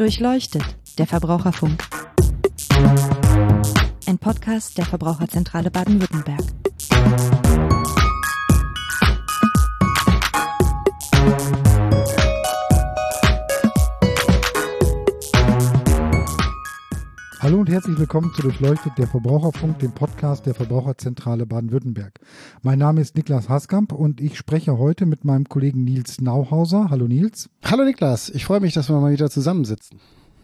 Durchleuchtet, der Verbraucherfunk. Ein Podcast der Verbraucherzentrale Baden-Württemberg. Herzlich willkommen zu Durchleuchtet der Verbraucherfunk, dem Podcast der Verbraucherzentrale Baden-Württemberg. Mein Name ist Niklas Haskamp und ich spreche heute mit meinem Kollegen Nils Nauhauser. Hallo Nils. Hallo Niklas, ich freue mich, dass wir mal wieder zusammensitzen.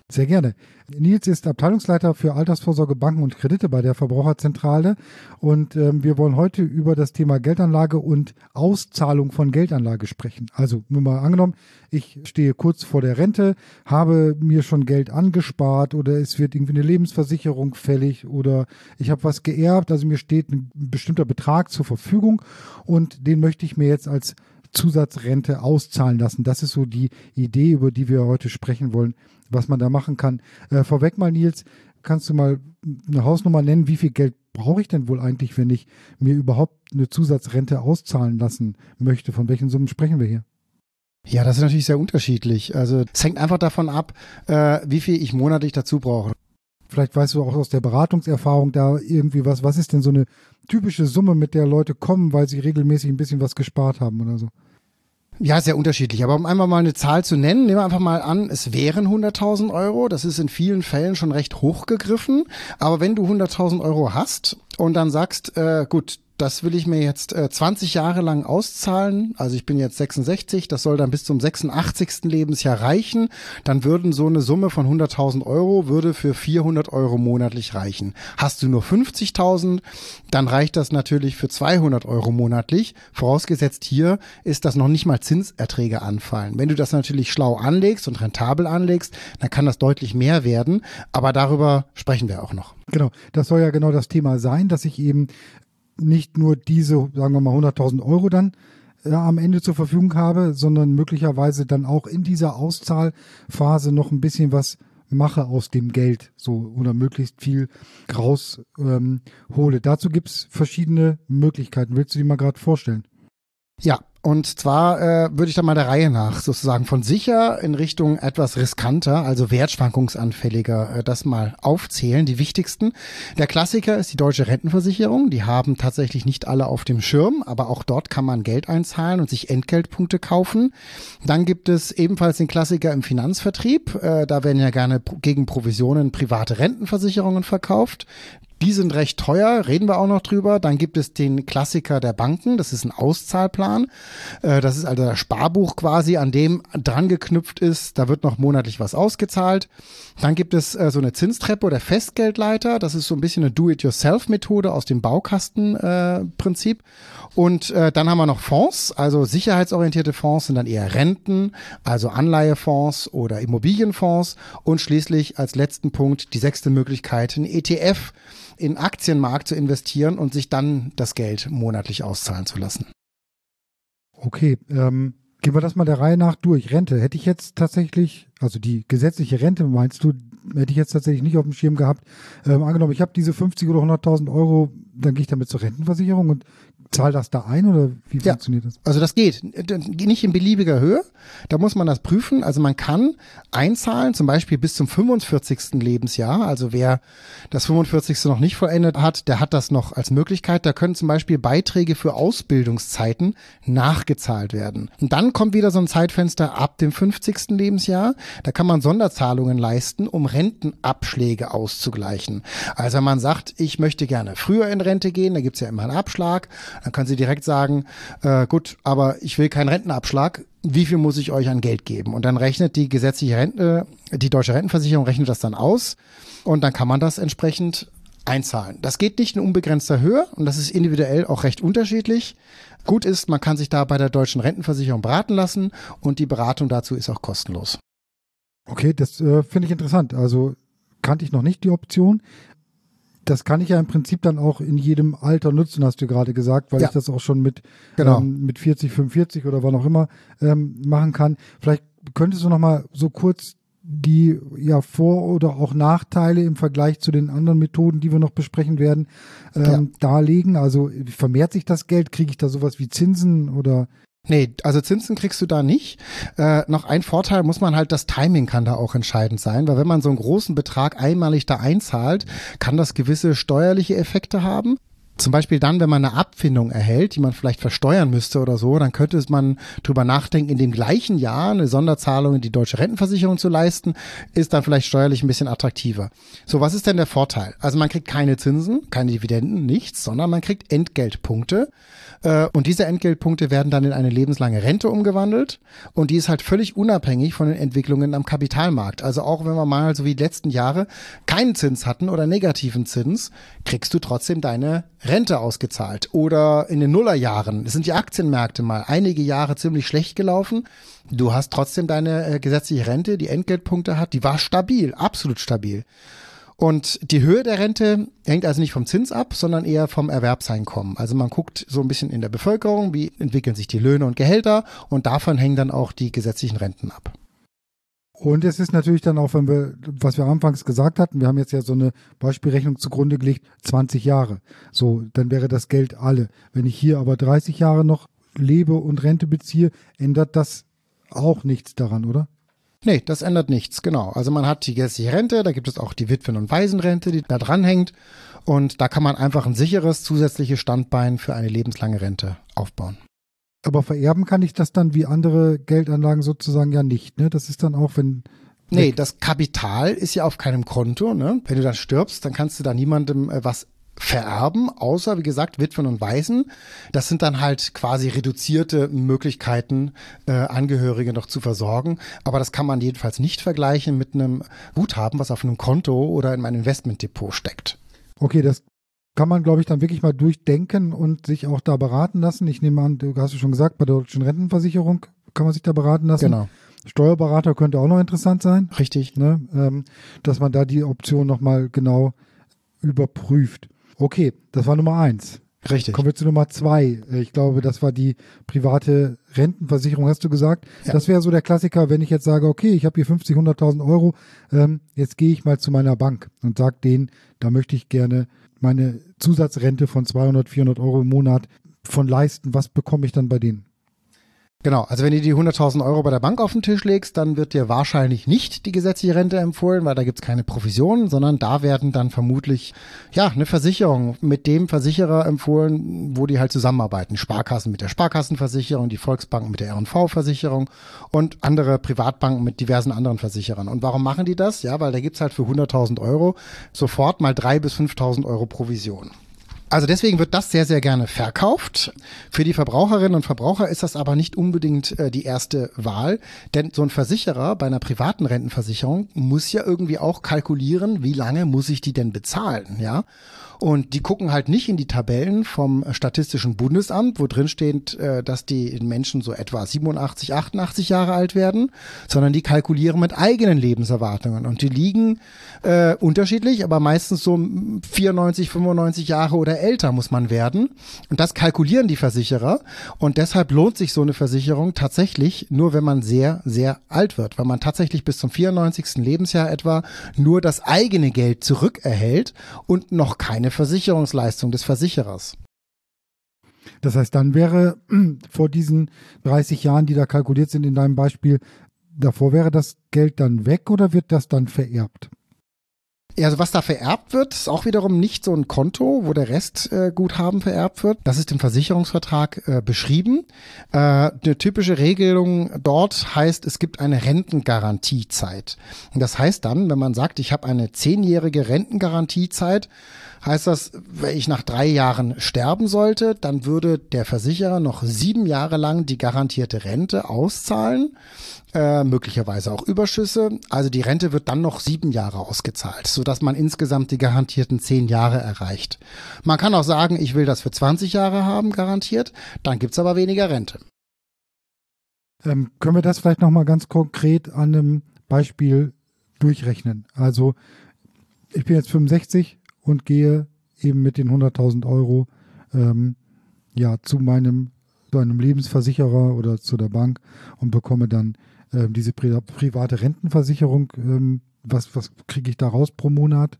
Sehr gerne. Nils ist Abteilungsleiter für Altersvorsorge, Banken und Kredite bei der Verbraucherzentrale und ähm, wir wollen heute über das Thema Geldanlage und Auszahlung von Geldanlage sprechen. Also nur mal angenommen, ich stehe kurz vor der Rente, habe mir schon Geld angespart oder es wird irgendwie eine Lebensversicherung fällig oder ich habe was geerbt, also mir steht ein bestimmter Betrag zur Verfügung und den möchte ich mir jetzt als Zusatzrente auszahlen lassen. Das ist so die Idee, über die wir heute sprechen wollen, was man da machen kann. Äh, vorweg mal, Nils, kannst du mal eine Hausnummer nennen? Wie viel Geld brauche ich denn wohl eigentlich, wenn ich mir überhaupt eine Zusatzrente auszahlen lassen möchte? Von welchen Summen sprechen wir hier? Ja, das ist natürlich sehr unterschiedlich. Also es hängt einfach davon ab, äh, wie viel ich monatlich dazu brauche. Vielleicht weißt du auch aus der Beratungserfahrung da irgendwie was. Was ist denn so eine typische Summe, mit der Leute kommen, weil sie regelmäßig ein bisschen was gespart haben oder so? Ja, sehr unterschiedlich. Aber um einfach mal eine Zahl zu nennen, nehmen wir einfach mal an, es wären 100.000 Euro. Das ist in vielen Fällen schon recht hoch gegriffen. Aber wenn du 100.000 Euro hast und dann sagst, äh, gut, das will ich mir jetzt äh, 20 Jahre lang auszahlen. Also ich bin jetzt 66, das soll dann bis zum 86. Lebensjahr reichen. Dann würden so eine Summe von 100.000 Euro würde für 400 Euro monatlich reichen. Hast du nur 50.000, dann reicht das natürlich für 200 Euro monatlich. Vorausgesetzt hier ist, dass noch nicht mal Zinserträge anfallen. Wenn du das natürlich schlau anlegst und rentabel anlegst, dann kann das deutlich mehr werden. Aber darüber sprechen wir auch noch. Genau, das soll ja genau das Thema sein, dass ich eben nicht nur diese, sagen wir mal, 100.000 Euro dann äh, am Ende zur Verfügung habe, sondern möglicherweise dann auch in dieser Auszahlphase noch ein bisschen was mache aus dem Geld so oder möglichst viel raus ähm, hole. Dazu gibt's verschiedene Möglichkeiten. Willst du die mal gerade vorstellen? Ja, und zwar äh, würde ich da mal der Reihe nach sozusagen von sicher in Richtung etwas riskanter, also wertschwankungsanfälliger, äh, das mal aufzählen, die wichtigsten. Der Klassiker ist die deutsche Rentenversicherung. Die haben tatsächlich nicht alle auf dem Schirm, aber auch dort kann man Geld einzahlen und sich Entgeltpunkte kaufen. Dann gibt es ebenfalls den Klassiker im Finanzvertrieb. Äh, da werden ja gerne gegen Provisionen private Rentenversicherungen verkauft. Die sind recht teuer, reden wir auch noch drüber. Dann gibt es den Klassiker der Banken, das ist ein Auszahlplan. Äh, das ist also das Sparbuch quasi, an dem dran geknüpft ist. Da wird noch monatlich was ausgezahlt. Dann gibt es äh, so eine Zinstreppe oder Festgeldleiter. Das ist so ein bisschen eine Do-it-yourself-Methode aus dem Baukastenprinzip. Und äh, dann haben wir noch Fonds, also sicherheitsorientierte Fonds sind dann eher Renten, also Anleihefonds oder Immobilienfonds. Und schließlich als letzten Punkt die sechste Möglichkeit, ein ETF in Aktienmarkt zu investieren und sich dann das Geld monatlich auszahlen zu lassen. Okay, ähm, gehen wir das mal der Reihe nach durch. Rente, hätte ich jetzt tatsächlich, also die gesetzliche Rente meinst du, hätte ich jetzt tatsächlich nicht auf dem Schirm gehabt. Ähm, angenommen, ich habe diese 50 oder 100.000 Euro, dann gehe ich damit zur Rentenversicherung und zahl das da ein oder wie ja, funktioniert das? Also das geht. Nicht in beliebiger Höhe. Da muss man das prüfen. Also man kann einzahlen, zum Beispiel bis zum 45. Lebensjahr. Also wer das 45. noch nicht vollendet hat, der hat das noch als Möglichkeit. Da können zum Beispiel Beiträge für Ausbildungszeiten nachgezahlt werden. Und dann kommt wieder so ein Zeitfenster ab dem 50. Lebensjahr. Da kann man Sonderzahlungen leisten, um Rentenabschläge auszugleichen. Also wenn man sagt, ich möchte gerne früher in Rente gehen, da gibt's ja immer einen Abschlag dann kann sie direkt sagen, äh, gut, aber ich will keinen Rentenabschlag. Wie viel muss ich euch an Geld geben? Und dann rechnet die gesetzliche Rente, die deutsche Rentenversicherung rechnet das dann aus und dann kann man das entsprechend einzahlen. Das geht nicht in unbegrenzter Höhe und das ist individuell auch recht unterschiedlich. Gut ist, man kann sich da bei der deutschen Rentenversicherung beraten lassen und die Beratung dazu ist auch kostenlos. Okay, das äh, finde ich interessant. Also kannte ich noch nicht die Option das kann ich ja im Prinzip dann auch in jedem Alter nutzen, hast du gerade gesagt, weil ja. ich das auch schon mit, genau. ähm, mit 40, 45 oder wann auch immer ähm, machen kann. Vielleicht könntest du noch mal so kurz die ja Vor- oder auch Nachteile im Vergleich zu den anderen Methoden, die wir noch besprechen werden, ähm, ja. darlegen. Also vermehrt sich das Geld? Kriege ich da sowas wie Zinsen oder? Nee, also Zinsen kriegst du da nicht. Äh, noch ein Vorteil muss man halt, das Timing kann da auch entscheidend sein, weil wenn man so einen großen Betrag einmalig da einzahlt, kann das gewisse steuerliche Effekte haben. Zum Beispiel dann, wenn man eine Abfindung erhält, die man vielleicht versteuern müsste oder so, dann könnte man drüber nachdenken, in dem gleichen Jahr eine Sonderzahlung in die deutsche Rentenversicherung zu leisten, ist dann vielleicht steuerlich ein bisschen attraktiver. So, was ist denn der Vorteil? Also man kriegt keine Zinsen, keine Dividenden, nichts, sondern man kriegt Entgeltpunkte. Äh, und diese Entgeltpunkte werden dann in eine lebenslange Rente umgewandelt und die ist halt völlig unabhängig von den Entwicklungen am Kapitalmarkt. Also auch wenn wir mal so wie die letzten Jahre keinen Zins hatten oder negativen Zins, kriegst du trotzdem deine Rente ausgezahlt. Oder in den Nullerjahren sind die Aktienmärkte mal einige Jahre ziemlich schlecht gelaufen. Du hast trotzdem deine äh, gesetzliche Rente, die Entgeltpunkte hat, die war stabil, absolut stabil. Und die Höhe der Rente hängt also nicht vom Zins ab, sondern eher vom Erwerbseinkommen. Also man guckt so ein bisschen in der Bevölkerung, wie entwickeln sich die Löhne und Gehälter und davon hängen dann auch die gesetzlichen Renten ab. Und es ist natürlich dann auch, wenn wir, was wir anfangs gesagt hatten, wir haben jetzt ja so eine Beispielrechnung zugrunde gelegt, 20 Jahre. So, dann wäre das Geld alle. Wenn ich hier aber 30 Jahre noch lebe und Rente beziehe, ändert das auch nichts daran, oder? Nee, das ändert nichts, genau. Also man hat die gesetzliche Rente, da gibt es auch die Witwen- und Waisenrente, die da dranhängt. Und da kann man einfach ein sicheres zusätzliches Standbein für eine lebenslange Rente aufbauen. Aber vererben kann ich das dann wie andere Geldanlagen sozusagen ja nicht, ne? Das ist dann auch, wenn. Nee, das Kapital ist ja auf keinem Konto, ne? Wenn du dann stirbst, dann kannst du da niemandem äh, was vererben, außer, wie gesagt, Witwen und Waisen. Das sind dann halt quasi reduzierte Möglichkeiten, äh, Angehörige noch zu versorgen. Aber das kann man jedenfalls nicht vergleichen mit einem Guthaben, was auf einem Konto oder in meinem Investmentdepot steckt. Okay, das kann man, glaube ich, dann wirklich mal durchdenken und sich auch da beraten lassen. Ich nehme an, du hast es schon gesagt, bei der deutschen Rentenversicherung kann man sich da beraten lassen. Genau. Steuerberater könnte auch noch interessant sein. Richtig. Ne? Ähm, dass man da die Option nochmal genau überprüft. Okay, das war Nummer eins. Richtig. Kommen wir zu Nummer zwei. Ich glaube, das war die private Rentenversicherung, hast du gesagt. Ja. Das wäre so der Klassiker, wenn ich jetzt sage, okay, ich habe hier 50, 100.000 Euro, ähm, jetzt gehe ich mal zu meiner Bank und sage denen, da möchte ich gerne meine Zusatzrente von 200, 400 Euro im Monat von leisten. Was bekomme ich dann bei denen? Genau, also wenn du die 100.000 Euro bei der Bank auf den Tisch legst, dann wird dir wahrscheinlich nicht die gesetzliche Rente empfohlen, weil da gibt's keine Provisionen, sondern da werden dann vermutlich ja eine Versicherung mit dem Versicherer empfohlen, wo die halt zusammenarbeiten. Sparkassen mit der Sparkassenversicherung, die Volksbanken mit der R&V-Versicherung und andere Privatbanken mit diversen anderen Versicherern. Und warum machen die das? Ja, weil da gibt's halt für 100.000 Euro sofort mal 3.000 bis 5.000 Euro Provision. Also deswegen wird das sehr, sehr gerne verkauft. Für die Verbraucherinnen und Verbraucher ist das aber nicht unbedingt äh, die erste Wahl, denn so ein Versicherer bei einer privaten Rentenversicherung muss ja irgendwie auch kalkulieren, wie lange muss ich die denn bezahlen, ja? Und die gucken halt nicht in die Tabellen vom Statistischen Bundesamt, wo drin steht, äh, dass die Menschen so etwa 87, 88 Jahre alt werden, sondern die kalkulieren mit eigenen Lebenserwartungen. Und die liegen äh, unterschiedlich, aber meistens so 94, 95 Jahre oder älter muss man werden. Und das kalkulieren die Versicherer. Und deshalb lohnt sich so eine Versicherung tatsächlich nur, wenn man sehr, sehr alt wird, weil man tatsächlich bis zum 94. Lebensjahr etwa nur das eigene Geld zurückerhält und noch keine Versicherungsleistung des Versicherers. Das heißt, dann wäre vor diesen 30 Jahren, die da kalkuliert sind in deinem Beispiel, davor wäre das Geld dann weg oder wird das dann vererbt? Ja, also was da vererbt wird, ist auch wiederum nicht so ein Konto, wo der Restguthaben äh, vererbt wird. Das ist im Versicherungsvertrag äh, beschrieben. Äh, eine typische Regelung dort heißt, es gibt eine Rentengarantiezeit. Und das heißt dann, wenn man sagt, ich habe eine zehnjährige Rentengarantiezeit, heißt das, wenn ich nach drei Jahren sterben sollte, dann würde der Versicherer noch sieben Jahre lang die garantierte Rente auszahlen, äh, möglicherweise auch Überschüsse. Also die Rente wird dann noch sieben Jahre ausgezahlt, sodass man insgesamt die garantierten zehn Jahre erreicht. Man kann auch sagen, ich will das für 20 Jahre haben, garantiert, dann gibt's aber weniger Rente. Ähm, können wir das vielleicht nochmal ganz konkret an einem Beispiel durchrechnen? Also ich bin jetzt 65, und gehe eben mit den 100.000 Euro ähm, ja zu meinem zu einem Lebensversicherer oder zu der Bank und bekomme dann ähm, diese pri private Rentenversicherung. Ähm, was was kriege ich da raus pro Monat?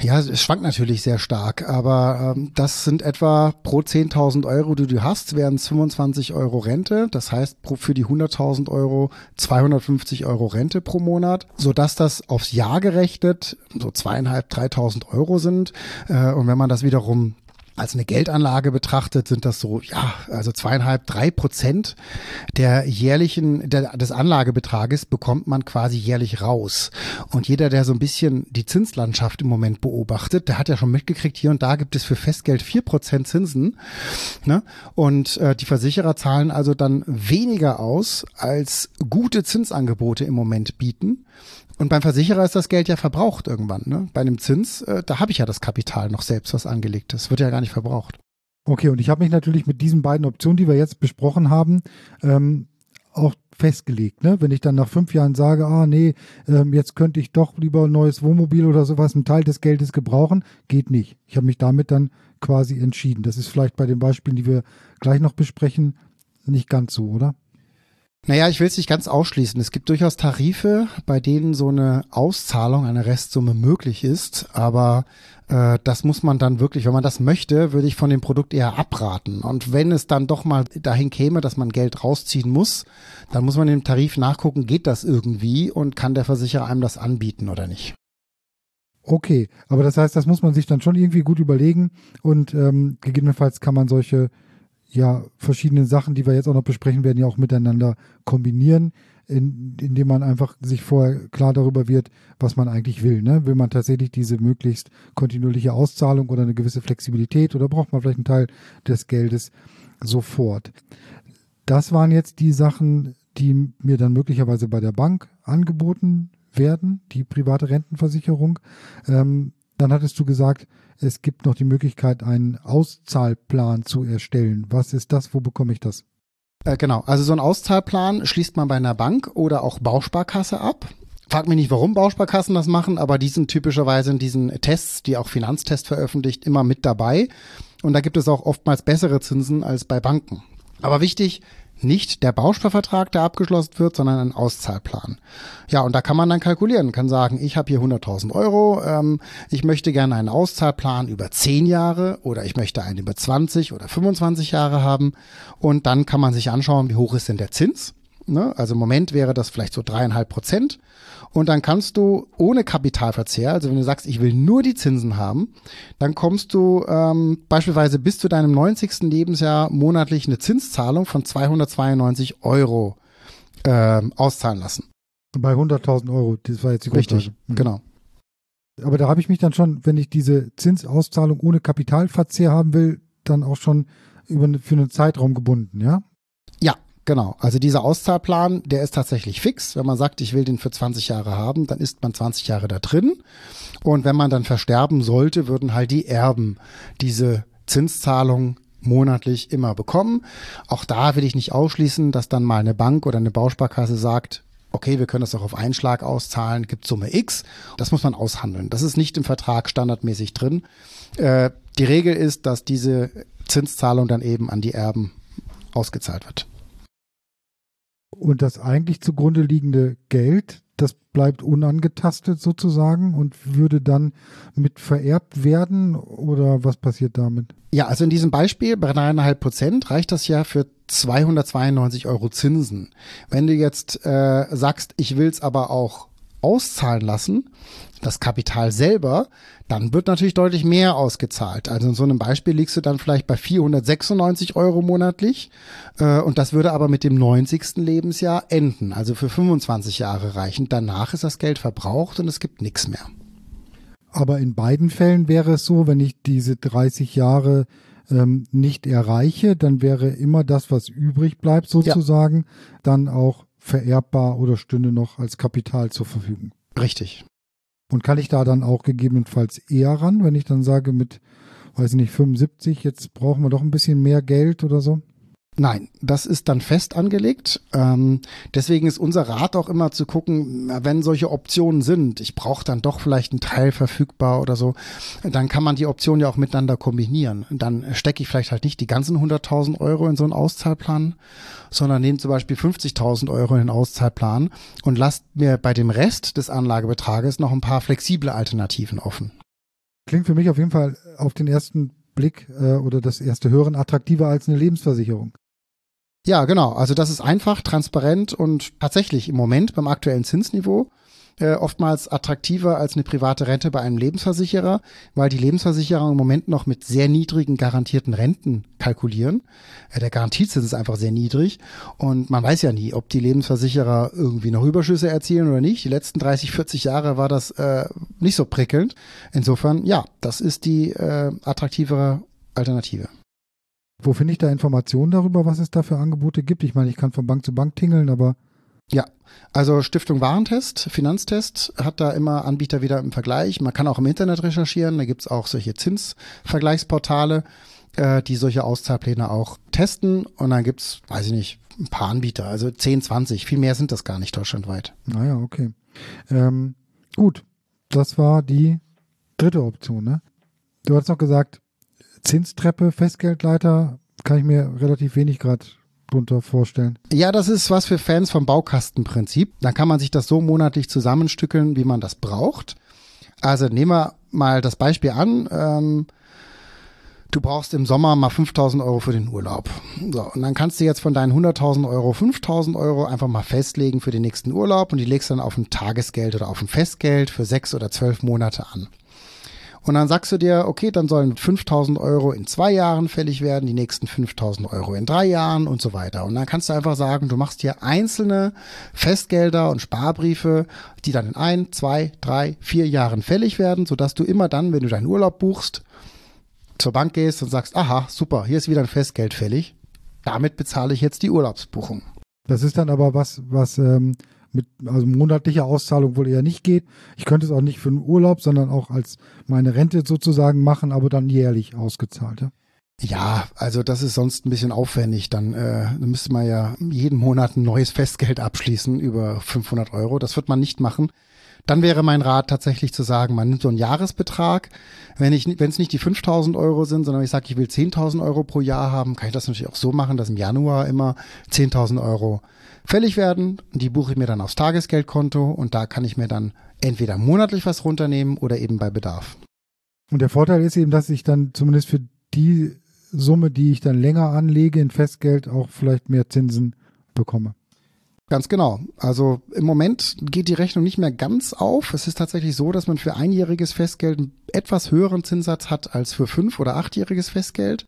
Ja, es schwankt natürlich sehr stark, aber ähm, das sind etwa pro 10.000 Euro, die du hast, wären es 25 Euro Rente. Das heißt pro, für die 100.000 Euro 250 Euro Rente pro Monat, sodass das aufs Jahr gerechnet so zweieinhalb, 3.000 Euro sind. Äh, und wenn man das wiederum als eine Geldanlage betrachtet, sind das so, ja, also zweieinhalb, drei Prozent der jährlichen, der, des Anlagebetrages bekommt man quasi jährlich raus. Und jeder, der so ein bisschen die Zinslandschaft im Moment beobachtet, der hat ja schon mitgekriegt, hier und da gibt es für Festgeld vier Prozent Zinsen. Ne? Und äh, die Versicherer zahlen also dann weniger aus, als gute Zinsangebote im Moment bieten. Und beim Versicherer ist das Geld ja verbraucht irgendwann. Ne? Bei einem Zins, äh, da habe ich ja das Kapital noch selbst, was angelegt ist. Wird ja gar nicht verbraucht. Okay, und ich habe mich natürlich mit diesen beiden Optionen, die wir jetzt besprochen haben, ähm, auch festgelegt. Ne? Wenn ich dann nach fünf Jahren sage, ah nee, ähm, jetzt könnte ich doch lieber ein neues Wohnmobil oder sowas, einen Teil des Geldes gebrauchen, geht nicht. Ich habe mich damit dann quasi entschieden. Das ist vielleicht bei den Beispielen, die wir gleich noch besprechen, nicht ganz so, oder? Naja, ich will es nicht ganz ausschließen. Es gibt durchaus Tarife, bei denen so eine Auszahlung, eine Restsumme möglich ist, aber äh, das muss man dann wirklich, wenn man das möchte, würde ich von dem Produkt eher abraten. Und wenn es dann doch mal dahin käme, dass man Geld rausziehen muss, dann muss man im Tarif nachgucken, geht das irgendwie und kann der Versicherer einem das anbieten oder nicht. Okay, aber das heißt, das muss man sich dann schon irgendwie gut überlegen und ähm, gegebenenfalls kann man solche ja verschiedene Sachen, die wir jetzt auch noch besprechen werden, ja auch miteinander kombinieren, in, indem man einfach sich vorher klar darüber wird, was man eigentlich will. Ne? Will man tatsächlich diese möglichst kontinuierliche Auszahlung oder eine gewisse Flexibilität oder braucht man vielleicht einen Teil des Geldes sofort? Das waren jetzt die Sachen, die mir dann möglicherweise bei der Bank angeboten werden, die private Rentenversicherung. Ähm, dann hattest du gesagt, es gibt noch die Möglichkeit, einen Auszahlplan zu erstellen. Was ist das? Wo bekomme ich das? Äh, genau, also so ein Auszahlplan schließt man bei einer Bank oder auch Bausparkasse ab. Frag mich nicht, warum Bausparkassen das machen, aber die sind typischerweise in diesen Tests, die auch Finanztest veröffentlicht, immer mit dabei. Und da gibt es auch oftmals bessere Zinsen als bei Banken. Aber wichtig, nicht der Bausparvertrag, der abgeschlossen wird, sondern ein Auszahlplan. Ja, und da kann man dann kalkulieren, kann sagen, ich habe hier 100.000 Euro, ähm, ich möchte gerne einen Auszahlplan über 10 Jahre oder ich möchte einen über 20 oder 25 Jahre haben und dann kann man sich anschauen, wie hoch ist denn der Zins. Ne? Also im Moment wäre das vielleicht so dreieinhalb Prozent und dann kannst du ohne Kapitalverzehr, also wenn du sagst, ich will nur die Zinsen haben, dann kommst du ähm, beispielsweise bis zu deinem 90. Lebensjahr monatlich eine Zinszahlung von 292 Euro ähm, auszahlen lassen. Bei 100.000 Euro, das war jetzt die Richtig, mhm. genau. Aber da habe ich mich dann schon, wenn ich diese Zinsauszahlung ohne Kapitalverzehr haben will, dann auch schon über, für einen Zeitraum gebunden, ja? Ja, Genau, also dieser Auszahlplan, der ist tatsächlich fix. Wenn man sagt, ich will den für 20 Jahre haben, dann ist man 20 Jahre da drin. Und wenn man dann versterben sollte, würden halt die Erben diese Zinszahlung monatlich immer bekommen. Auch da will ich nicht ausschließen, dass dann mal eine Bank oder eine Bausparkasse sagt, okay, wir können das auch auf einen Schlag auszahlen, gibt Summe X. Das muss man aushandeln. Das ist nicht im Vertrag standardmäßig drin. Äh, die Regel ist, dass diese Zinszahlung dann eben an die Erben ausgezahlt wird. Und das eigentlich zugrunde liegende Geld, das bleibt unangetastet sozusagen und würde dann mit vererbt werden oder was passiert damit? Ja, also in diesem Beispiel bei dreieinhalb Prozent reicht das ja für 292 Euro Zinsen. Wenn du jetzt äh, sagst, ich will es aber auch auszahlen lassen, das Kapital selber, dann wird natürlich deutlich mehr ausgezahlt. Also in so einem Beispiel liegst du dann vielleicht bei 496 Euro monatlich äh, und das würde aber mit dem 90. Lebensjahr enden, also für 25 Jahre reichen. Danach ist das Geld verbraucht und es gibt nichts mehr. Aber in beiden Fällen wäre es so, wenn ich diese 30 Jahre ähm, nicht erreiche, dann wäre immer das, was übrig bleibt sozusagen, ja. dann auch vererbbar oder stünde noch als Kapital zur Verfügung. Richtig. Und kann ich da dann auch gegebenenfalls eher ran, wenn ich dann sage mit, weiß ich nicht, 75, jetzt brauchen wir doch ein bisschen mehr Geld oder so? Nein, das ist dann fest angelegt. Ähm, deswegen ist unser Rat auch immer zu gucken, wenn solche Optionen sind, ich brauche dann doch vielleicht einen Teil verfügbar oder so, dann kann man die Optionen ja auch miteinander kombinieren. Dann stecke ich vielleicht halt nicht die ganzen 100.000 Euro in so einen Auszahlplan, sondern nehme zum Beispiel 50.000 Euro in den Auszahlplan und lasst mir bei dem Rest des Anlagebetrages noch ein paar flexible Alternativen offen. Klingt für mich auf jeden Fall auf den ersten Blick äh, oder das erste Hören attraktiver als eine Lebensversicherung. Ja, genau. Also das ist einfach, transparent und tatsächlich im Moment beim aktuellen Zinsniveau äh, oftmals attraktiver als eine private Rente bei einem Lebensversicherer, weil die Lebensversicherer im Moment noch mit sehr niedrigen garantierten Renten kalkulieren. Äh, der Garantiezins ist einfach sehr niedrig und man weiß ja nie, ob die Lebensversicherer irgendwie noch Überschüsse erzielen oder nicht. Die letzten 30, 40 Jahre war das äh, nicht so prickelnd. Insofern, ja, das ist die äh, attraktivere Alternative. Wo finde ich da Informationen darüber, was es da für Angebote gibt? Ich meine, ich kann von Bank zu Bank tingeln, aber ja, also Stiftung Warentest, Finanztest hat da immer Anbieter wieder im Vergleich. Man kann auch im Internet recherchieren, da gibt's auch solche Zinsvergleichsportale, äh, die solche Auszahlpläne auch testen. Und dann gibt's, weiß ich nicht, ein paar Anbieter, also 10, 20, viel mehr sind das gar nicht deutschlandweit. Naja, okay. Ähm, gut, das war die dritte Option, ne? Du hast noch gesagt, Zinstreppe, Festgeldleiter, kann ich mir relativ wenig gerade drunter vorstellen? Ja, das ist was für Fans vom Baukastenprinzip. Da kann man sich das so monatlich zusammenstückeln, wie man das braucht. Also nehmen wir mal das Beispiel an. Ähm, du brauchst im Sommer mal 5000 Euro für den Urlaub. So, und dann kannst du jetzt von deinen 100.000 Euro 5000 Euro einfach mal festlegen für den nächsten Urlaub und die legst dann auf ein Tagesgeld oder auf ein Festgeld für sechs oder zwölf Monate an. Und dann sagst du dir, okay, dann sollen 5000 Euro in zwei Jahren fällig werden, die nächsten 5000 Euro in drei Jahren und so weiter. Und dann kannst du einfach sagen, du machst hier einzelne Festgelder und Sparbriefe, die dann in ein, zwei, drei, vier Jahren fällig werden, sodass du immer dann, wenn du deinen Urlaub buchst, zur Bank gehst und sagst, aha, super, hier ist wieder ein Festgeld fällig. Damit bezahle ich jetzt die Urlaubsbuchung. Das ist dann aber was, was ähm, mit also monatlicher Auszahlung wohl eher nicht geht. Ich könnte es auch nicht für einen Urlaub, sondern auch als meine Rente sozusagen machen, aber dann jährlich ausgezahlt. Ja? Ja, also das ist sonst ein bisschen aufwendig. Dann, äh, dann müsste man ja jeden Monat ein neues Festgeld abschließen über 500 Euro. Das wird man nicht machen. Dann wäre mein Rat tatsächlich zu sagen, man nimmt so einen Jahresbetrag. Wenn ich, wenn es nicht die 5000 Euro sind, sondern ich sage, ich will 10.000 Euro pro Jahr haben, kann ich das natürlich auch so machen, dass im Januar immer 10.000 Euro fällig werden. Die buche ich mir dann aufs Tagesgeldkonto und da kann ich mir dann entweder monatlich was runternehmen oder eben bei Bedarf. Und der Vorteil ist eben, dass ich dann zumindest für die Summe, die ich dann länger anlege in Festgeld, auch vielleicht mehr Zinsen bekomme. Ganz genau. Also im Moment geht die Rechnung nicht mehr ganz auf. Es ist tatsächlich so, dass man für einjähriges Festgeld einen etwas höheren Zinssatz hat als für fünf- oder achtjähriges Festgeld.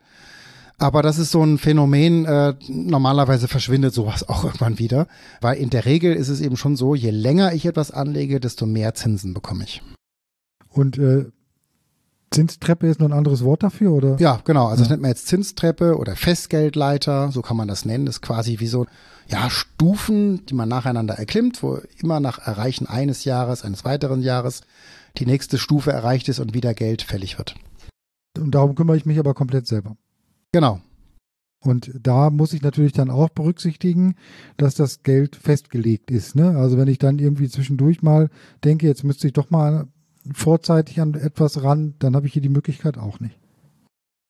Aber das ist so ein Phänomen, äh, normalerweise verschwindet sowas auch irgendwann wieder, weil in der Regel ist es eben schon so, je länger ich etwas anlege, desto mehr Zinsen bekomme ich. Und äh, Zinstreppe ist nur ein anderes Wort dafür, oder? Ja, genau. Also ja. das nennt man jetzt Zinstreppe oder Festgeldleiter, so kann man das nennen. Das ist quasi wie so ja, Stufen, die man nacheinander erklimmt, wo immer nach Erreichen eines Jahres, eines weiteren Jahres die nächste Stufe erreicht ist und wieder Geld fällig wird. Und darum kümmere ich mich aber komplett selber. Genau. Und da muss ich natürlich dann auch berücksichtigen, dass das Geld festgelegt ist. Ne? Also wenn ich dann irgendwie zwischendurch mal denke, jetzt müsste ich doch mal vorzeitig an etwas ran, dann habe ich hier die Möglichkeit auch nicht.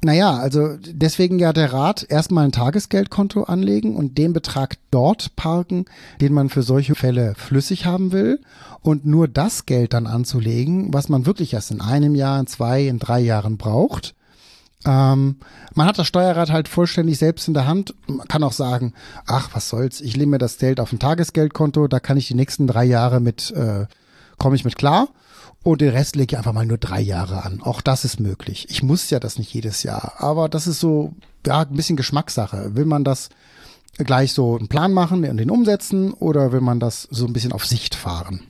Naja, also deswegen ja der Rat, erstmal ein Tagesgeldkonto anlegen und den Betrag dort parken, den man für solche Fälle flüssig haben will und nur das Geld dann anzulegen, was man wirklich erst in einem Jahr, in zwei, in drei Jahren braucht ähm, man hat das Steuerrad halt vollständig selbst in der Hand. Man kann auch sagen, ach, was soll's, ich lehne mir das Geld auf ein Tagesgeldkonto, da kann ich die nächsten drei Jahre mit, äh, komme ich mit klar. Und den Rest lege ich einfach mal nur drei Jahre an. Auch das ist möglich. Ich muss ja das nicht jedes Jahr. Aber das ist so, ja, ein bisschen Geschmackssache. Will man das gleich so einen Plan machen und den umsetzen oder will man das so ein bisschen auf Sicht fahren?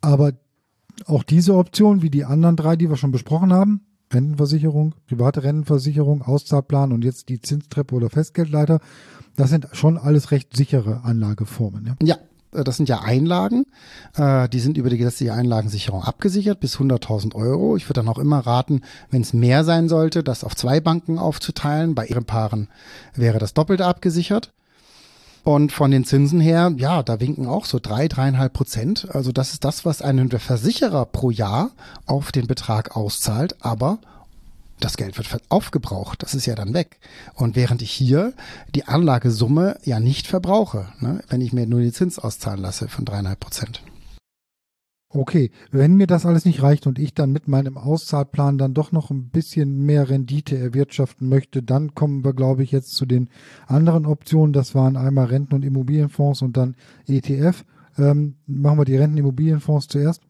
Aber auch diese Option, wie die anderen drei, die wir schon besprochen haben, Rentenversicherung, private Rentenversicherung, Auszahlplan und jetzt die Zinstreppe oder Festgeldleiter. Das sind schon alles recht sichere Anlageformen. Ja, ja das sind ja Einlagen. Äh, die sind über die gesetzliche Einlagensicherung abgesichert bis 100.000 Euro. Ich würde dann auch immer raten, wenn es mehr sein sollte, das auf zwei Banken aufzuteilen. Bei ihren Paaren wäre das doppelt abgesichert. Und von den Zinsen her, ja, da winken auch so drei, dreieinhalb Prozent. Also das ist das, was ein Versicherer pro Jahr auf den Betrag auszahlt. Aber das Geld wird aufgebraucht, das ist ja dann weg. Und während ich hier die Anlagesumme ja nicht verbrauche, ne, wenn ich mir nur den Zins auszahlen lasse von dreieinhalb Prozent. Okay, wenn mir das alles nicht reicht und ich dann mit meinem Auszahlplan dann doch noch ein bisschen mehr Rendite erwirtschaften möchte, dann kommen wir, glaube ich, jetzt zu den anderen Optionen. Das waren einmal Renten- und Immobilienfonds und dann ETF. Ähm, machen wir die Renten- und Immobilienfonds zuerst.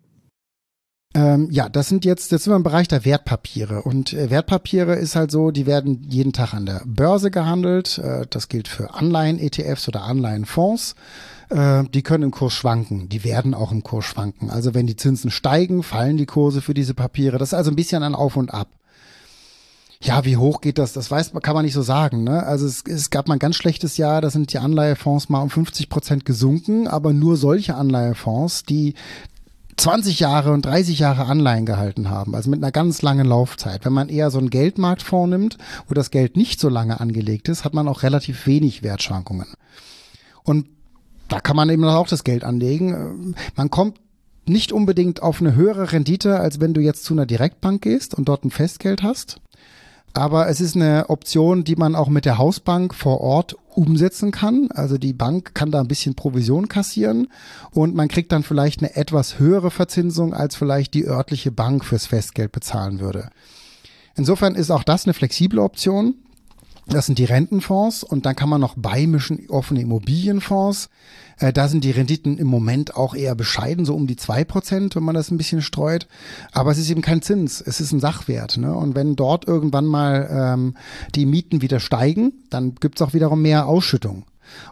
Ähm, ja, das sind jetzt, jetzt sind wir im Bereich der Wertpapiere. Und äh, Wertpapiere ist halt so, die werden jeden Tag an der Börse gehandelt. Äh, das gilt für Anleihen-ETFs oder Anleihenfonds. Äh, die können im Kurs schwanken. Die werden auch im Kurs schwanken. Also wenn die Zinsen steigen, fallen die Kurse für diese Papiere. Das ist also ein bisschen ein Auf und Ab. Ja, wie hoch geht das? Das weiß man, kann man nicht so sagen. Ne? Also es, es gab mal ein ganz schlechtes Jahr, da sind die Anleihefonds mal um 50 Prozent gesunken, aber nur solche Anleihefonds, die 20 Jahre und 30 Jahre Anleihen gehalten haben, also mit einer ganz langen Laufzeit. Wenn man eher so einen Geldmarktfonds nimmt, wo das Geld nicht so lange angelegt ist, hat man auch relativ wenig Wertschwankungen. Und da kann man eben auch das Geld anlegen. Man kommt nicht unbedingt auf eine höhere Rendite, als wenn du jetzt zu einer Direktbank gehst und dort ein Festgeld hast. Aber es ist eine Option, die man auch mit der Hausbank vor Ort umsetzen kann. Also die Bank kann da ein bisschen Provision kassieren und man kriegt dann vielleicht eine etwas höhere Verzinsung, als vielleicht die örtliche Bank fürs Festgeld bezahlen würde. Insofern ist auch das eine flexible Option. Das sind die Rentenfonds und dann kann man noch beimischen offene Immobilienfonds. Äh, da sind die Renditen im Moment auch eher bescheiden, so um die zwei Prozent, wenn man das ein bisschen streut. Aber es ist eben kein Zins, es ist ein Sachwert. Ne? Und wenn dort irgendwann mal ähm, die Mieten wieder steigen, dann gibt's auch wiederum mehr Ausschüttung.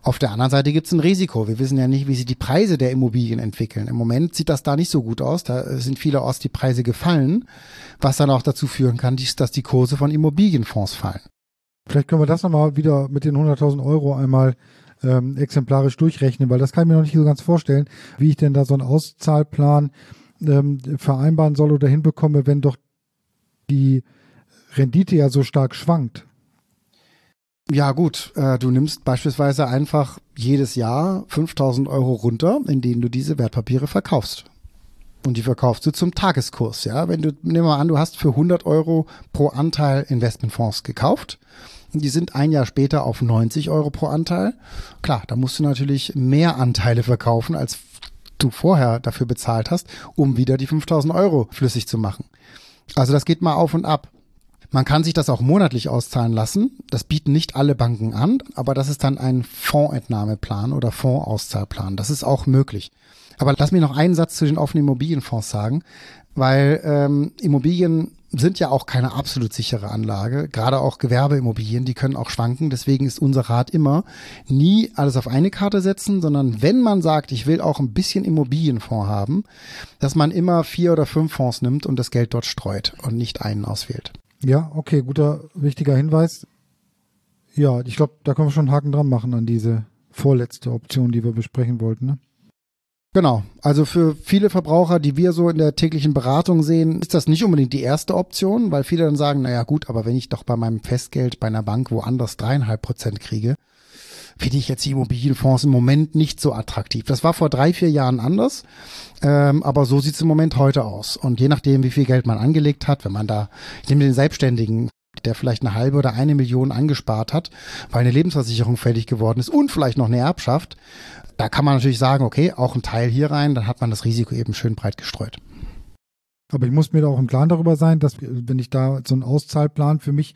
Auf der anderen Seite gibt's ein Risiko. Wir wissen ja nicht, wie sich die Preise der Immobilien entwickeln. Im Moment sieht das da nicht so gut aus. Da sind vielerorts die Preise gefallen, was dann auch dazu führen kann, dass die Kurse von Immobilienfonds fallen. Vielleicht können wir das nochmal wieder mit den 100.000 Euro einmal ähm, exemplarisch durchrechnen, weil das kann ich mir noch nicht so ganz vorstellen, wie ich denn da so einen Auszahlplan ähm, vereinbaren soll oder hinbekomme, wenn doch die Rendite ja so stark schwankt. Ja gut, äh, du nimmst beispielsweise einfach jedes Jahr 5000 Euro runter, in denen du diese Wertpapiere verkaufst. Und die verkaufst du zum Tageskurs, ja. Wenn du, nehmen wir an, du hast für 100 Euro pro Anteil Investmentfonds gekauft. Die sind ein Jahr später auf 90 Euro pro Anteil. Klar, da musst du natürlich mehr Anteile verkaufen, als du vorher dafür bezahlt hast, um wieder die 5000 Euro flüssig zu machen. Also das geht mal auf und ab. Man kann sich das auch monatlich auszahlen lassen. Das bieten nicht alle Banken an, aber das ist dann ein Fondsentnahmeplan oder Fondsauszahlplan. Das ist auch möglich. Aber lass mich noch einen Satz zu den offenen Immobilienfonds sagen, weil ähm, Immobilien sind ja auch keine absolut sichere Anlage. Gerade auch Gewerbeimmobilien, die können auch schwanken. Deswegen ist unser Rat immer, nie alles auf eine Karte setzen, sondern wenn man sagt, ich will auch ein bisschen Immobilienfonds haben, dass man immer vier oder fünf Fonds nimmt und das Geld dort streut und nicht einen auswählt. Ja, okay, guter, wichtiger Hinweis. Ja, ich glaube, da können wir schon einen Haken dran machen an diese vorletzte Option, die wir besprechen wollten. Ne? Genau. Also für viele Verbraucher, die wir so in der täglichen Beratung sehen, ist das nicht unbedingt die erste Option, weil viele dann sagen, naja gut, aber wenn ich doch bei meinem Festgeld bei einer Bank woanders dreieinhalb Prozent kriege, finde ich jetzt die Immobilienfonds im Moment nicht so attraktiv. Das war vor drei, vier Jahren anders, ähm, aber so sieht es im Moment heute aus. Und je nachdem, wie viel Geld man angelegt hat, wenn man da, ich nehme den Selbstständigen, der vielleicht eine halbe oder eine Million angespart hat, weil eine Lebensversicherung fällig geworden ist und vielleicht noch eine Erbschaft, da kann man natürlich sagen, okay, auch ein Teil hier rein, dann hat man das Risiko eben schön breit gestreut. Aber ich muss mir da auch im Klaren darüber sein, dass wenn ich da so einen Auszahlplan für mich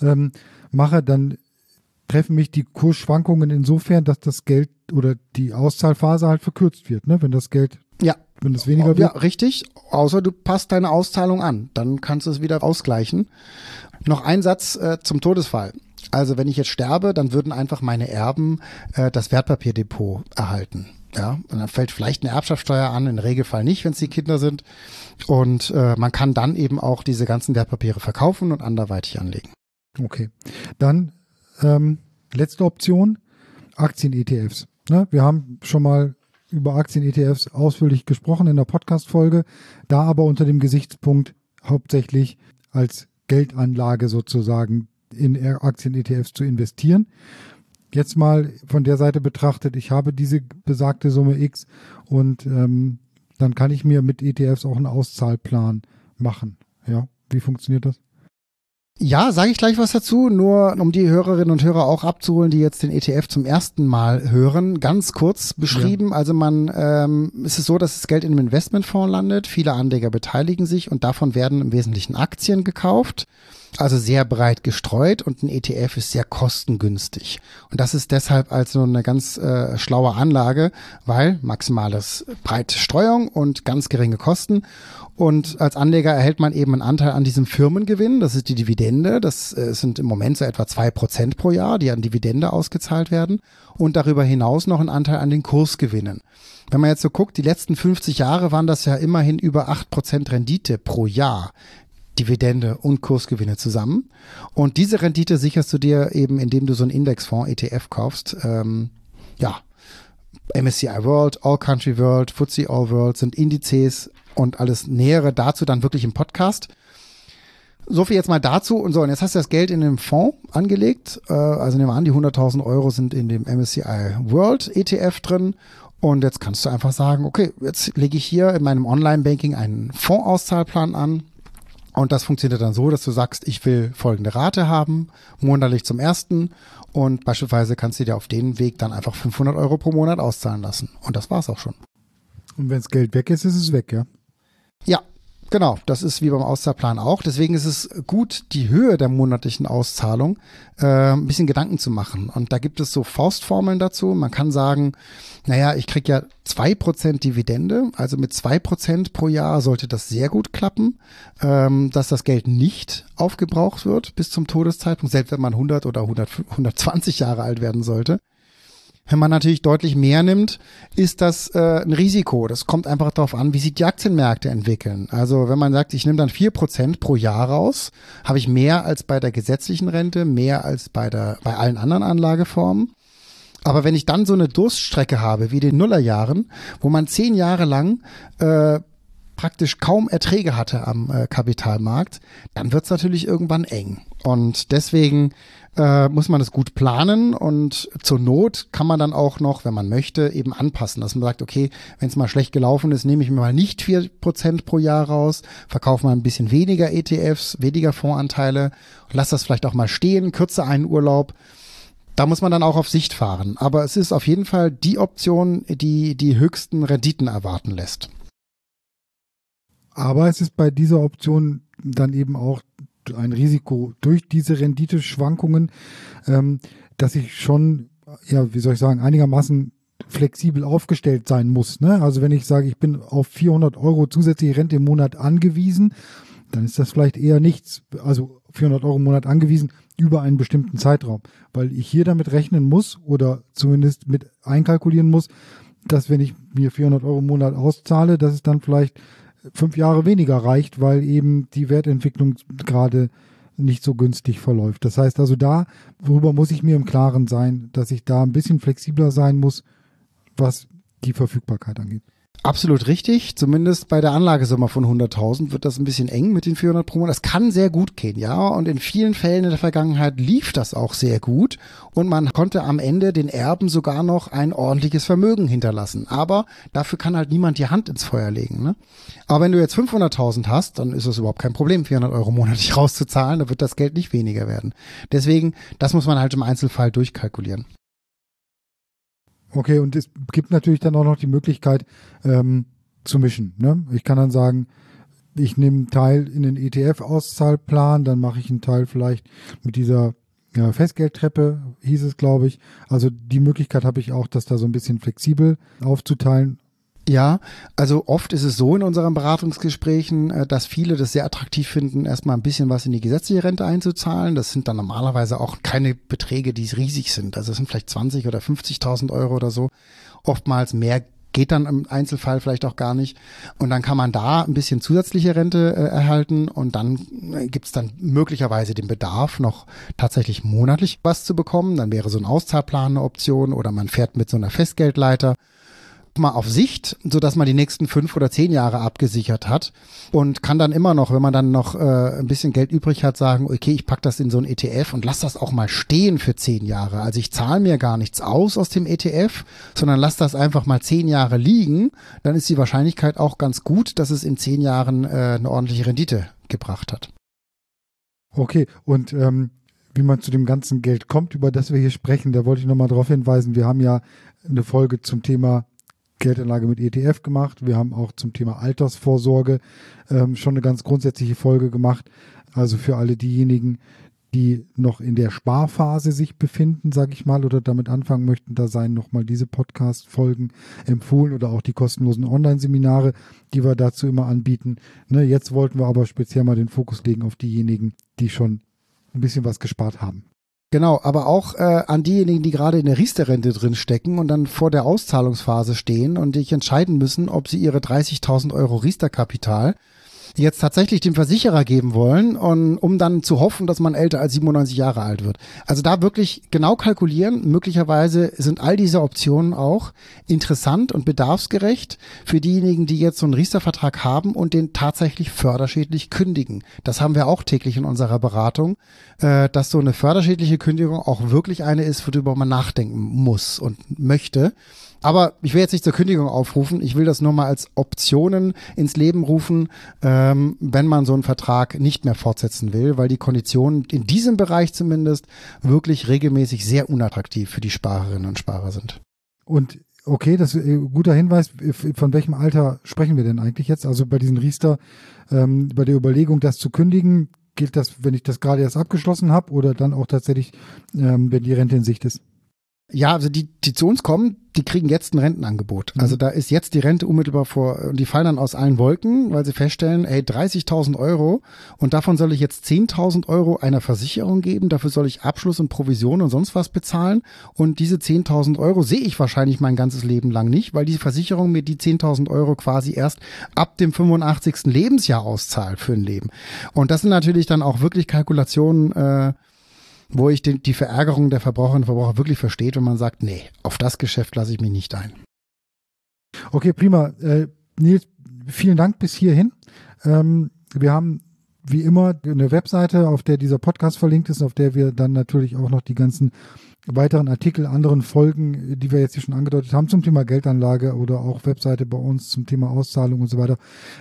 ähm, mache, dann treffen mich die Kursschwankungen insofern, dass das Geld oder die Auszahlphase halt verkürzt wird, ne? Wenn das Geld, ja. wenn es weniger wird. Ja, richtig. Außer du passt deine Auszahlung an, dann kannst du es wieder ausgleichen. Noch ein Satz äh, zum Todesfall. Also wenn ich jetzt sterbe, dann würden einfach meine Erben äh, das Wertpapierdepot erhalten. Ja, und dann fällt vielleicht eine Erbschaftssteuer an, im Regelfall nicht, wenn es die Kinder sind. Und äh, man kann dann eben auch diese ganzen Wertpapiere verkaufen und anderweitig anlegen. Okay. Dann ähm, letzte Option, Aktien-ETFs. Ne? Wir haben schon mal über Aktien-ETFs ausführlich gesprochen in der Podcast-Folge, da aber unter dem Gesichtspunkt hauptsächlich als Geldanlage sozusagen in Aktien-ETFs zu investieren. Jetzt mal von der Seite betrachtet, ich habe diese besagte Summe X und ähm, dann kann ich mir mit ETFs auch einen Auszahlplan machen. Ja, wie funktioniert das? Ja, sage ich gleich was dazu, nur um die Hörerinnen und Hörer auch abzuholen, die jetzt den ETF zum ersten Mal hören. Ganz kurz beschrieben, ja. also man ähm, es ist so, dass das Geld in einem Investmentfonds landet, viele Anleger beteiligen sich und davon werden im Wesentlichen Aktien gekauft also sehr breit gestreut und ein ETF ist sehr kostengünstig. Und das ist deshalb also eine ganz äh, schlaue Anlage, weil maximales breite Streuung und ganz geringe Kosten. Und als Anleger erhält man eben einen Anteil an diesem Firmengewinn. Das ist die Dividende. Das äh, sind im Moment so etwa zwei Prozent pro Jahr, die an Dividende ausgezahlt werden. Und darüber hinaus noch einen Anteil an den Kursgewinnen. Wenn man jetzt so guckt, die letzten 50 Jahre waren das ja immerhin über acht Prozent Rendite pro Jahr. Dividende und Kursgewinne zusammen. Und diese Rendite sicherst du dir eben, indem du so einen Indexfonds ETF kaufst. Ähm, ja, MSCI World, All Country World, FTSE All World sind Indizes und alles Nähere dazu dann wirklich im Podcast. So viel jetzt mal dazu. Und so, und jetzt hast du das Geld in dem Fonds angelegt. Äh, also nehmen wir an, die 100.000 Euro sind in dem MSCI World ETF drin. Und jetzt kannst du einfach sagen, okay, jetzt lege ich hier in meinem Online-Banking einen Fondsauszahlplan an und das funktioniert dann so, dass du sagst, ich will folgende Rate haben, monatlich zum ersten und beispielsweise kannst du dir auf den Weg dann einfach 500 Euro pro Monat auszahlen lassen. Und das war's auch schon. Und wenn das Geld weg ist, ist es weg, ja? Ja, Genau, das ist wie beim Auszahlplan auch. Deswegen ist es gut, die Höhe der monatlichen Auszahlung äh, ein bisschen Gedanken zu machen. Und da gibt es so Faustformeln dazu. Man kann sagen, naja, ich krieg ja zwei Prozent Dividende, also mit zwei Prozent pro Jahr sollte das sehr gut klappen, ähm, dass das Geld nicht aufgebraucht wird bis zum Todeszeitpunkt, selbst wenn man 100 oder 100, 120 Jahre alt werden sollte. Wenn man natürlich deutlich mehr nimmt, ist das äh, ein Risiko. Das kommt einfach darauf an, wie sich die Aktienmärkte entwickeln. Also wenn man sagt, ich nehme dann vier Prozent pro Jahr raus, habe ich mehr als bei der gesetzlichen Rente, mehr als bei, der, bei allen anderen Anlageformen. Aber wenn ich dann so eine Durststrecke habe wie den Nullerjahren, wo man zehn Jahre lang äh, praktisch kaum Erträge hatte am äh, Kapitalmarkt, dann wird es natürlich irgendwann eng. Und deswegen äh, muss man es gut planen und zur Not kann man dann auch noch, wenn man möchte, eben anpassen, dass man sagt, okay, wenn es mal schlecht gelaufen ist, nehme ich mir mal nicht vier Prozent pro Jahr raus, verkaufe mal ein bisschen weniger ETFs, weniger Fondsanteile, lass das vielleicht auch mal stehen, kürze einen Urlaub. Da muss man dann auch auf Sicht fahren. Aber es ist auf jeden Fall die Option, die die höchsten Renditen erwarten lässt. Aber es ist bei dieser Option dann eben auch ein Risiko durch diese Renditeschwankungen, ähm, dass ich schon, ja, wie soll ich sagen, einigermaßen flexibel aufgestellt sein muss. Ne? Also wenn ich sage, ich bin auf 400 Euro zusätzliche Rente im Monat angewiesen, dann ist das vielleicht eher nichts, also 400 Euro im Monat angewiesen über einen bestimmten Zeitraum, weil ich hier damit rechnen muss oder zumindest mit einkalkulieren muss, dass wenn ich mir 400 Euro im Monat auszahle, dass es dann vielleicht fünf Jahre weniger reicht, weil eben die Wertentwicklung gerade nicht so günstig verläuft. Das heißt also da, worüber muss ich mir im Klaren sein, dass ich da ein bisschen flexibler sein muss, was die Verfügbarkeit angeht. Absolut richtig. Zumindest bei der Anlagesumme von 100.000 wird das ein bisschen eng mit den 400 pro Monat. Das kann sehr gut gehen, ja. Und in vielen Fällen in der Vergangenheit lief das auch sehr gut. Und man konnte am Ende den Erben sogar noch ein ordentliches Vermögen hinterlassen. Aber dafür kann halt niemand die Hand ins Feuer legen. Ne? Aber wenn du jetzt 500.000 hast, dann ist es überhaupt kein Problem, 400 Euro monatlich rauszuzahlen. Da wird das Geld nicht weniger werden. Deswegen, das muss man halt im Einzelfall durchkalkulieren. Okay, und es gibt natürlich dann auch noch die Möglichkeit ähm, zu mischen. Ne? Ich kann dann sagen, ich nehme einen Teil in den ETF-Auszahlplan, dann mache ich einen Teil vielleicht mit dieser ja, Festgeldtreppe, hieß es, glaube ich. Also die Möglichkeit habe ich auch, das da so ein bisschen flexibel aufzuteilen. Ja, also oft ist es so in unseren Beratungsgesprächen, äh, dass viele das sehr attraktiv finden, erstmal ein bisschen was in die gesetzliche Rente einzuzahlen. Das sind dann normalerweise auch keine Beträge, die riesig sind. Also es sind vielleicht 20 oder 50.000 Euro oder so. Oftmals mehr geht dann im Einzelfall vielleicht auch gar nicht. Und dann kann man da ein bisschen zusätzliche Rente äh, erhalten und dann äh, gibt's dann möglicherweise den Bedarf, noch tatsächlich monatlich was zu bekommen. Dann wäre so ein Auszahlplan eine Option oder man fährt mit so einer Festgeldleiter mal auf Sicht, so dass man die nächsten fünf oder zehn Jahre abgesichert hat und kann dann immer noch, wenn man dann noch äh, ein bisschen Geld übrig hat, sagen, okay, ich pack das in so ein ETF und lass das auch mal stehen für zehn Jahre. Also ich zahle mir gar nichts aus aus dem ETF, sondern lass das einfach mal zehn Jahre liegen. Dann ist die Wahrscheinlichkeit auch ganz gut, dass es in zehn Jahren äh, eine ordentliche Rendite gebracht hat. Okay, und ähm, wie man zu dem ganzen Geld kommt, über das wir hier sprechen, da wollte ich nochmal darauf hinweisen, wir haben ja eine Folge zum Thema Geldanlage mit ETF gemacht. Wir haben auch zum Thema Altersvorsorge ähm, schon eine ganz grundsätzliche Folge gemacht. Also für alle diejenigen, die noch in der Sparphase sich befinden, sage ich mal, oder damit anfangen möchten, da seien nochmal diese Podcast-Folgen empfohlen oder auch die kostenlosen Online-Seminare, die wir dazu immer anbieten. Ne, jetzt wollten wir aber speziell mal den Fokus legen auf diejenigen, die schon ein bisschen was gespart haben. Genau, aber auch äh, an diejenigen, die gerade in der Riester-Rente drin stecken und dann vor der Auszahlungsphase stehen und sich entscheiden müssen, ob sie ihre 30.000 Euro Riester-Kapital jetzt tatsächlich dem Versicherer geben wollen, und, um dann zu hoffen, dass man älter als 97 Jahre alt wird. Also da wirklich genau kalkulieren. Möglicherweise sind all diese Optionen auch interessant und bedarfsgerecht für diejenigen, die jetzt so einen Riester-Vertrag haben und den tatsächlich förderschädlich kündigen. Das haben wir auch täglich in unserer Beratung, äh, dass so eine förderschädliche Kündigung auch wirklich eine ist, worüber man nachdenken muss und möchte. Aber ich will jetzt nicht zur Kündigung aufrufen. Ich will das nur mal als Optionen ins Leben rufen, ähm, wenn man so einen Vertrag nicht mehr fortsetzen will, weil die Konditionen in diesem Bereich zumindest wirklich regelmäßig sehr unattraktiv für die Sparerinnen und Sparer sind. Und okay, das ist ein guter Hinweis. Von welchem Alter sprechen wir denn eigentlich jetzt? Also bei diesen Riester, ähm, bei der Überlegung, das zu kündigen, gilt das, wenn ich das gerade erst abgeschlossen habe oder dann auch tatsächlich, ähm, wenn die Rente in Sicht ist? Ja, also die, die zu uns kommen, die kriegen jetzt ein Rentenangebot. Mhm. Also da ist jetzt die Rente unmittelbar vor und die fallen dann aus allen Wolken, weil sie feststellen, ey, 30.000 Euro und davon soll ich jetzt 10.000 Euro einer Versicherung geben, dafür soll ich Abschluss und Provision und sonst was bezahlen und diese 10.000 Euro sehe ich wahrscheinlich mein ganzes Leben lang nicht, weil die Versicherung mir die 10.000 Euro quasi erst ab dem 85. Lebensjahr auszahlt für ein Leben. Und das sind natürlich dann auch wirklich Kalkulationen, äh, wo ich den, die Verärgerung der Verbraucherinnen und Verbraucher wirklich versteht, wenn man sagt, nee, auf das Geschäft lasse ich mich nicht ein. Okay, prima. Äh, Nils, vielen Dank bis hierhin. Ähm, wir haben wie immer eine Webseite, auf der dieser Podcast verlinkt ist, auf der wir dann natürlich auch noch die ganzen weiteren Artikel, anderen Folgen, die wir jetzt hier schon angedeutet haben, zum Thema Geldanlage oder auch Webseite bei uns zum Thema Auszahlung und so weiter,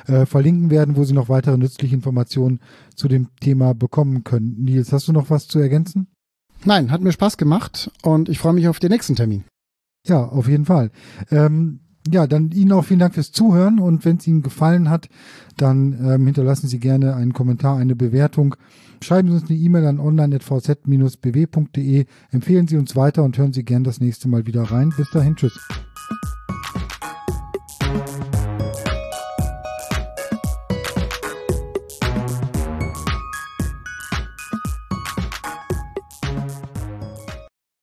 äh, verlinken werden, wo Sie noch weitere nützliche Informationen zu dem Thema bekommen können. Nils, hast du noch was zu ergänzen? Nein, hat mir Spaß gemacht und ich freue mich auf den nächsten Termin. Ja, auf jeden Fall. Ähm, ja, dann Ihnen auch vielen Dank fürs Zuhören und wenn es Ihnen gefallen hat, dann ähm, hinterlassen Sie gerne einen Kommentar, eine Bewertung. Schreiben Sie uns eine E-Mail an online.vz-bw.de, empfehlen Sie uns weiter und hören Sie gern das nächste Mal wieder rein. Bis dahin, tschüss.